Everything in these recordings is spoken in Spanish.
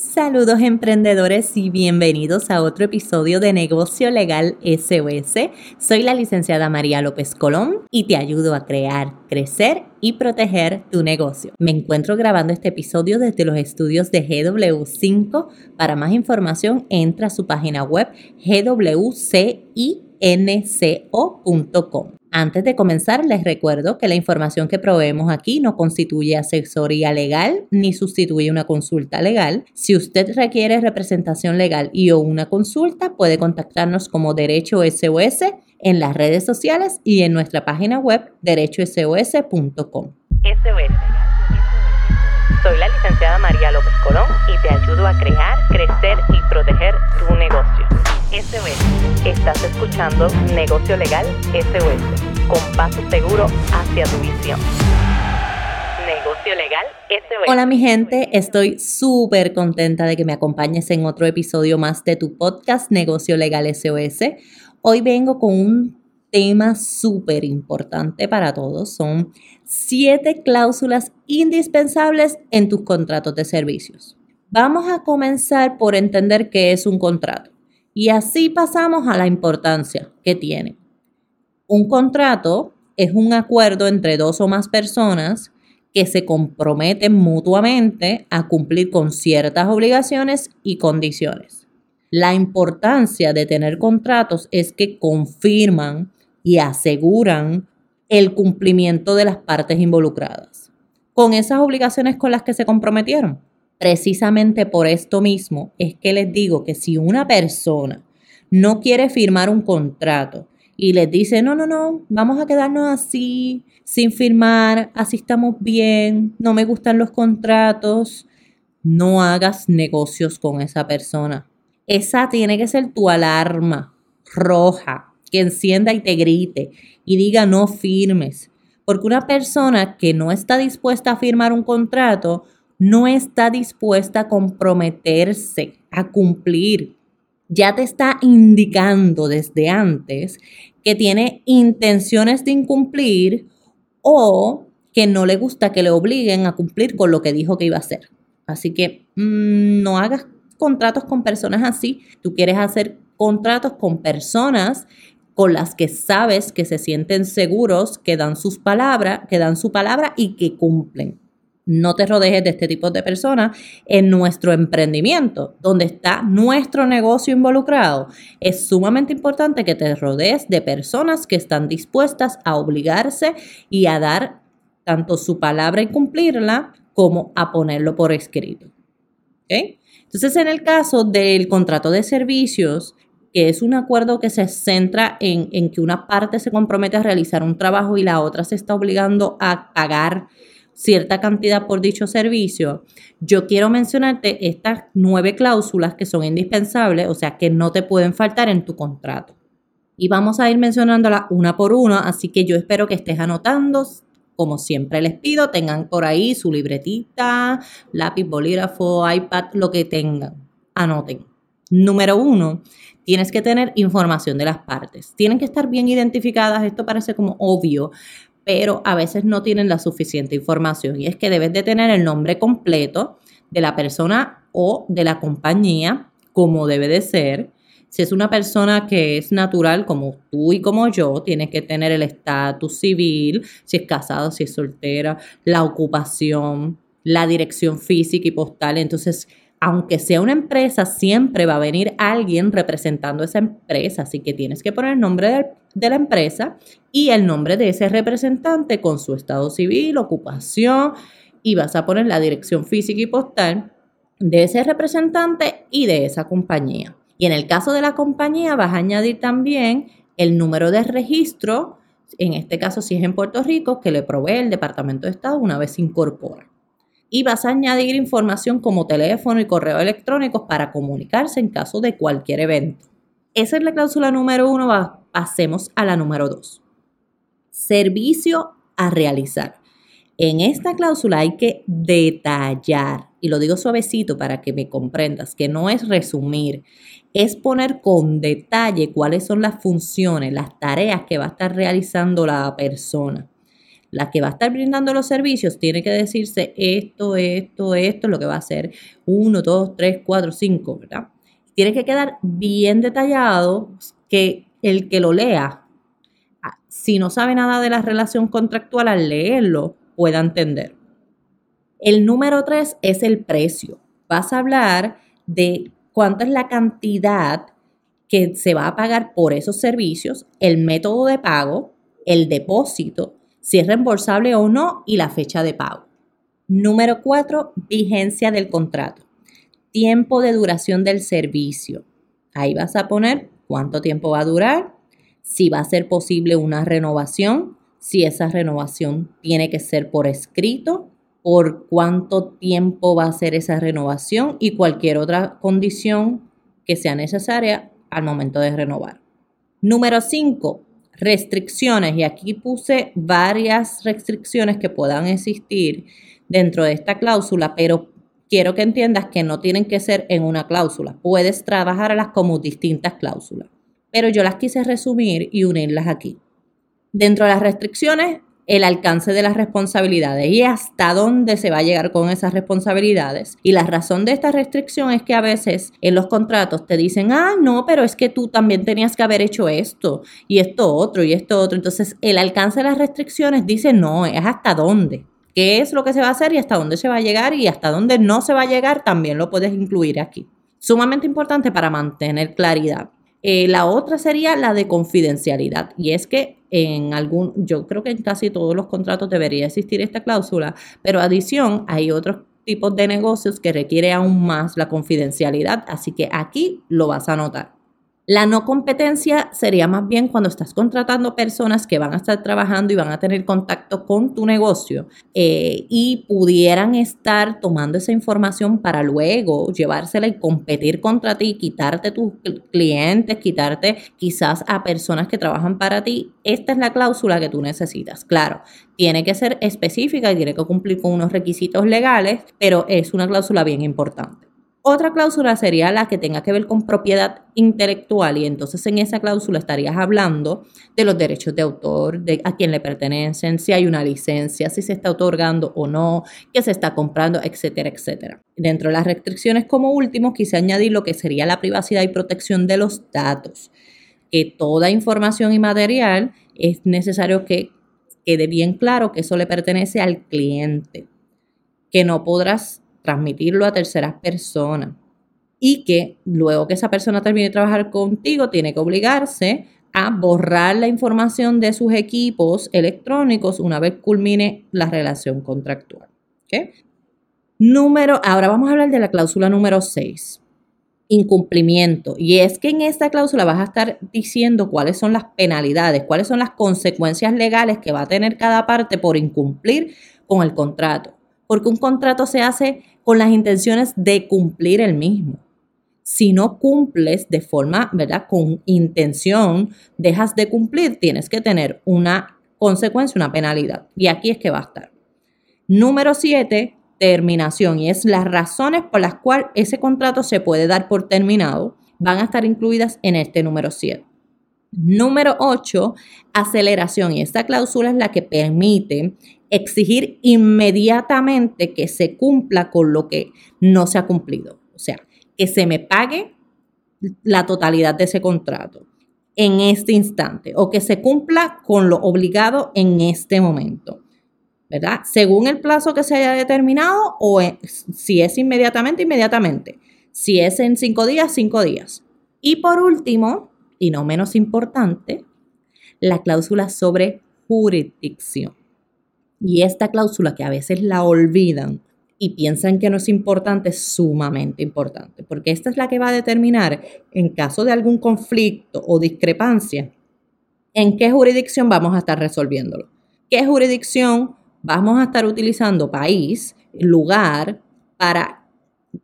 Saludos emprendedores y bienvenidos a otro episodio de Negocio Legal SOS. Soy la licenciada María López Colón y te ayudo a crear, crecer y proteger tu negocio. Me encuentro grabando este episodio desde los estudios de GW5. Para más información entra a su página web gwcinco.com. Antes de comenzar, les recuerdo que la información que proveemos aquí no constituye asesoría legal ni sustituye una consulta legal. Si usted requiere representación legal y o una consulta, puede contactarnos como Derecho SOS en las redes sociales y en nuestra página web derechosos.com. SOS. Soy la licenciada María López Colón y te ayudo a crear, crecer y proteger tu negocio. SOS. Estás escuchando Negocio Legal SOS, con paso seguro hacia tu visión. Negocio Legal SOS. Hola mi gente, estoy súper contenta de que me acompañes en otro episodio más de tu podcast Negocio Legal SOS. Hoy vengo con un tema súper importante para todos. Son siete cláusulas indispensables en tus contratos de servicios. Vamos a comenzar por entender qué es un contrato. Y así pasamos a la importancia que tiene. Un contrato es un acuerdo entre dos o más personas que se comprometen mutuamente a cumplir con ciertas obligaciones y condiciones. La importancia de tener contratos es que confirman y aseguran el cumplimiento de las partes involucradas con esas obligaciones con las que se comprometieron. Precisamente por esto mismo es que les digo que si una persona no quiere firmar un contrato y les dice, no, no, no, vamos a quedarnos así, sin firmar, así estamos bien, no me gustan los contratos, no hagas negocios con esa persona. Esa tiene que ser tu alarma roja, que encienda y te grite y diga no firmes. Porque una persona que no está dispuesta a firmar un contrato, no está dispuesta a comprometerse, a cumplir. Ya te está indicando desde antes que tiene intenciones de incumplir o que no le gusta que le obliguen a cumplir con lo que dijo que iba a hacer. Así que mm, no hagas contratos con personas así. Tú quieres hacer contratos con personas con las que sabes que se sienten seguros, que dan sus palabras, que dan su palabra y que cumplen. No te rodees de este tipo de personas en nuestro emprendimiento, donde está nuestro negocio involucrado. Es sumamente importante que te rodees de personas que están dispuestas a obligarse y a dar tanto su palabra y cumplirla como a ponerlo por escrito. Entonces, en el caso del contrato de servicios, que es un acuerdo que se centra en, en que una parte se compromete a realizar un trabajo y la otra se está obligando a pagar cierta cantidad por dicho servicio, yo quiero mencionarte estas nueve cláusulas que son indispensables, o sea, que no te pueden faltar en tu contrato. Y vamos a ir mencionándolas una por una, así que yo espero que estés anotando. Como siempre les pido, tengan por ahí su libretita, lápiz, bolígrafo, iPad, lo que tengan. Anoten. Número uno, tienes que tener información de las partes. Tienen que estar bien identificadas, esto parece como obvio, pero a veces no tienen la suficiente información y es que debes de tener el nombre completo de la persona o de la compañía como debe de ser. Si es una persona que es natural como tú y como yo, tienes que tener el estatus civil, si es casado, si es soltera, la ocupación, la dirección física y postal. Entonces, aunque sea una empresa, siempre va a venir alguien representando esa empresa, así que tienes que poner el nombre de, la empresa y el nombre de ese representante con su estado civil, ocupación y vas a poner la dirección física y postal de ese representante y de esa compañía. Y en el caso de la compañía vas a añadir también el número de registro, en este caso si es en Puerto Rico, que le provee el Departamento de Estado una vez se incorpora y vas a añadir información como teléfono y correo electrónico para comunicarse en caso de cualquier evento. Esa es la cláusula número uno. Pasemos a la número dos. Servicio a realizar. En esta cláusula hay que detallar, y lo digo suavecito para que me comprendas, que no es resumir, es poner con detalle cuáles son las funciones, las tareas que va a estar realizando la persona la que va a estar brindando los servicios tiene que decirse esto, esto, esto, lo que va a ser 1, 2, 3, 4, 5, ¿verdad? Tiene que quedar bien detallado que el que lo lea, ah, si no sabe nada de la relación contractual, al leerlo pueda entender. El número 3 es el precio. Vas a hablar de cuánta es la cantidad que se va a pagar por esos servicios, el método de pago, el depósito, si es reembolsable o no y la fecha de pago. Número 4, vigencia del contrato. Tiempo de duración del servicio. Ahí vas a poner cuánto tiempo va a durar, si va a ser posible una renovación, si esa renovación tiene que ser por escrito, por cuánto tiempo va a ser esa renovación y cualquier otra condición que sea necesaria al momento de renovar. Número 5, restricciones. Y aquí puse varias restricciones que puedan existir dentro de esta cláusula, pero quiero que entiendas que no tienen que ser en una cláusula. Puedes trabajarlas como distintas cláusulas. Pero yo las quise resumir y unirlas aquí. Dentro de las restricciones el alcance de las responsabilidades y hasta dónde se va a llegar con esas responsabilidades. Y la razón de esta restricción es que a veces en los contratos te dicen, ah, no, pero es que tú también tenías que haber hecho esto y esto otro y esto otro. Entonces, el alcance de las restricciones dice, no, es hasta dónde. ¿Qué es lo que se va a hacer y hasta dónde se va a llegar y hasta dónde no se va a llegar? También lo puedes incluir aquí. Sumamente importante para mantener claridad. Eh, la otra sería la de confidencialidad y es que en algún, yo creo que en casi todos los contratos debería existir esta cláusula, pero adición hay otros tipos de negocios que requiere aún más la confidencialidad, así que aquí lo vas a notar. La no competencia sería más bien cuando estás contratando personas que van a estar trabajando y van a tener contacto con tu negocio eh, y pudieran estar tomando esa información para luego llevársela y competir contra ti, quitarte tus clientes, quitarte quizás a personas que trabajan para ti. Esta es la cláusula que tú necesitas. Claro, tiene que ser específica y tiene que cumplir con unos requisitos legales, pero es una cláusula bien importante. Otra cláusula sería la que tenga que ver con propiedad intelectual y entonces en esa cláusula estarías hablando de los derechos de autor, de a quién le pertenecen, si hay una licencia, si se está otorgando o no, qué se está comprando, etcétera, etcétera. Dentro de las restricciones como último quise añadir lo que sería la privacidad y protección de los datos, que toda información y material es necesario que quede bien claro que eso le pertenece al cliente, que no podrás transmitirlo a terceras personas y que luego que esa persona termine de trabajar contigo tiene que obligarse a borrar la información de sus equipos electrónicos una vez culmine la relación contractual. Número, ahora vamos a hablar de la cláusula número 6, incumplimiento. Y es que en esta cláusula vas a estar diciendo cuáles son las penalidades, cuáles son las consecuencias legales que va a tener cada parte por incumplir con el contrato porque un contrato se hace con las intenciones de cumplir el mismo. Si no cumples de forma, ¿verdad? Con intención, dejas de cumplir, tienes que tener una consecuencia, una penalidad. Y aquí es que va a estar. Número siete, terminación. Y es las razones por las cuales ese contrato se puede dar por terminado. Van a estar incluidas en este número 7. Número 8, aceleración. Y esta cláusula es la que permite exigir inmediatamente que se cumpla con lo que no se ha cumplido. O sea, que se me pague la totalidad de ese contrato en este instante o que se cumpla con lo obligado en este momento. ¿Verdad? Según el plazo que se haya determinado o si es inmediatamente, inmediatamente. Si es en cinco días, cinco días. Y por último, y no menos importante, la cláusula sobre jurisdicción. Y esta cláusula que a veces la olvidan y piensan que no es importante, es sumamente importante, porque esta es la que va a determinar, en caso de algún conflicto o discrepancia, en qué jurisdicción vamos a estar resolviéndolo. ¿Qué jurisdicción vamos a estar utilizando? País, lugar, para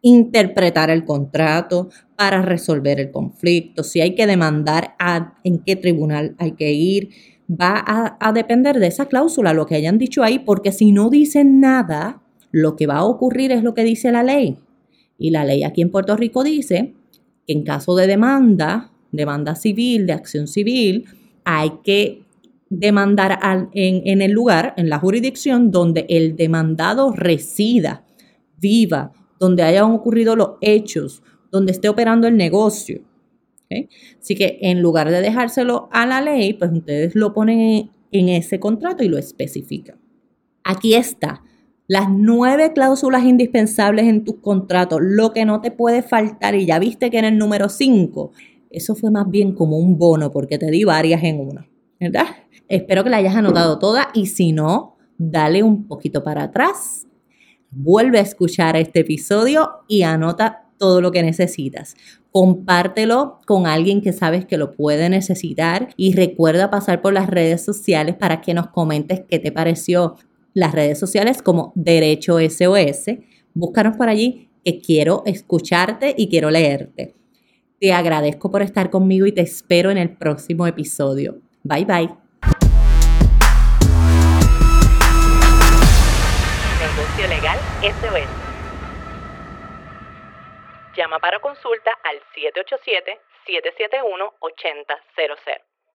interpretar el contrato, para resolver el conflicto, si hay que demandar, a, en qué tribunal hay que ir, va a, depender de esa cláusula, lo que hayan dicho ahí, porque si no dicen nada, lo que va a ocurrir es lo que dice la ley. Y la ley aquí en Puerto Rico dice que en caso de demanda, demanda civil, de acción civil, hay que demandar en, el lugar, en la jurisdicción donde el demandado resida, viva, donde hayan ocurrido los hechos, donde esté operando el negocio. Así que en lugar de dejárselo a la ley, pues ustedes lo ponen en ese contrato y lo especifican. Aquí está. Las nueve cláusulas indispensables en tus contratos, lo que no te puede faltar, y ya viste que en el número 5, eso fue más bien como un bono, porque te di varias en una, ¿verdad? Espero que la hayas anotado toda y si no, dale un poquito para atrás, vuelve a escuchar este episodio y anota todo lo que necesitas. Compártelo con alguien que sabes que lo puede necesitar y recuerda pasar por las redes sociales para que nos comentes qué te pareció. Las redes sociales como Derecho SOS. Búscanos por allí que quiero escucharte y quiero leerte. Te agradezco por estar conmigo y te espero en el próximo episodio. Bye bye. Llama para consulta al 787-771-8000.